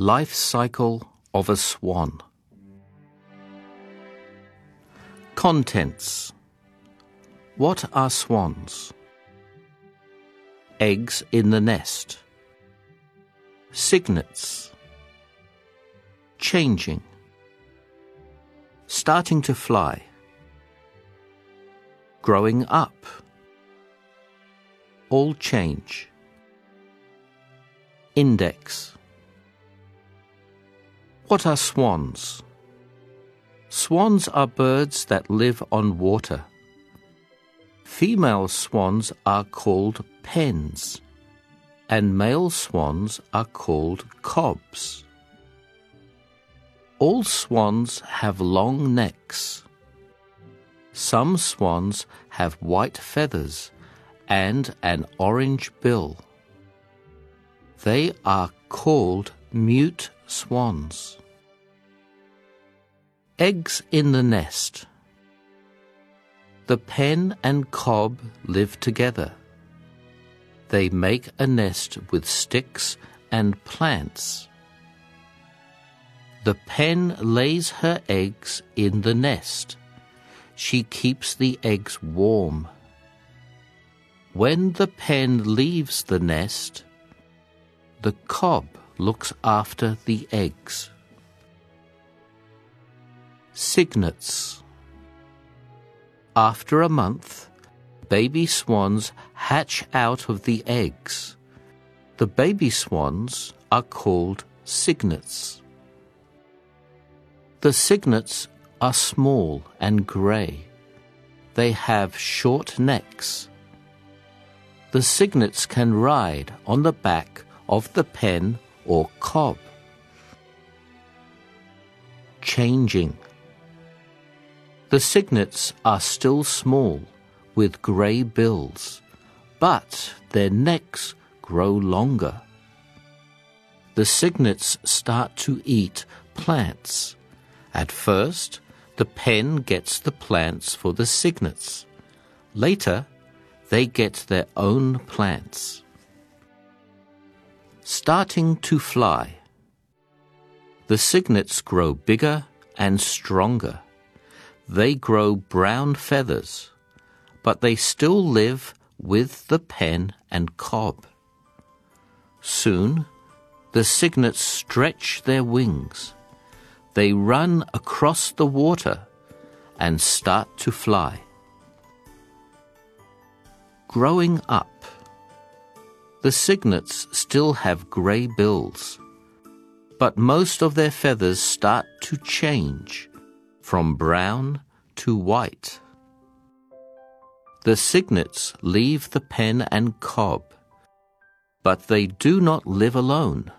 Life cycle of a swan. Contents What are swans? Eggs in the nest. Cygnets. Changing. Starting to fly. Growing up. All change. Index. What are swans? Swans are birds that live on water. Female swans are called pens, and male swans are called cobs. All swans have long necks. Some swans have white feathers and an orange bill. They are called mute swans. Eggs in the nest. The pen and cob live together. They make a nest with sticks and plants. The pen lays her eggs in the nest. She keeps the eggs warm. When the pen leaves the nest, the cob looks after the eggs. Cygnets. After a month, baby swans hatch out of the eggs. The baby swans are called cygnets. The cygnets are small and grey. They have short necks. The cygnets can ride on the back of the pen or cob. Changing. The cygnets are still small, with grey bills, but their necks grow longer. The cygnets start to eat plants. At first, the pen gets the plants for the cygnets. Later, they get their own plants. Starting to fly. The cygnets grow bigger and stronger they grow brown feathers, but they still live with the pen and cob. Soon, the cygnets stretch their wings. They run across the water and start to fly. Growing up, the cygnets still have grey bills, but most of their feathers start to change from brown to white. The cygnets leave the pen and cob, but they do not live alone.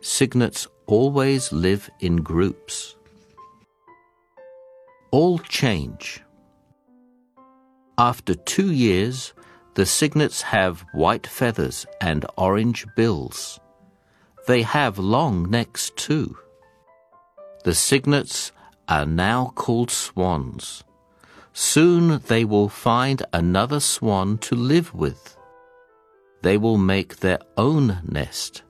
Cygnets always live in groups. All change. After two years, the cygnets have white feathers and orange bills. They have long necks too. The cygnets are now called swans. Soon they will find another swan to live with. They will make their own nest.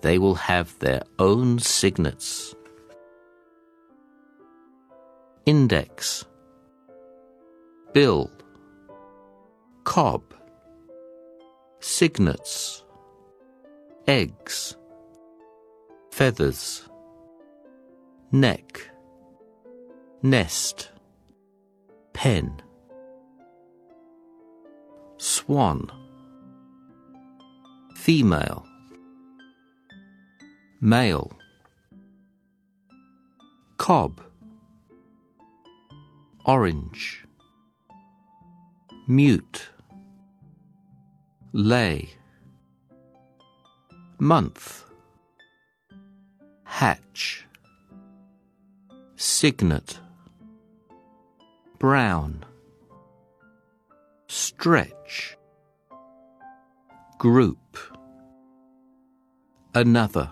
They will have their own cygnets. Index Bill Cob Cygnets Eggs Feathers Neck nest, pen, swan, female, male, cob, orange, mute, lay, month, hatch, cygnet brown, stretch, group, another.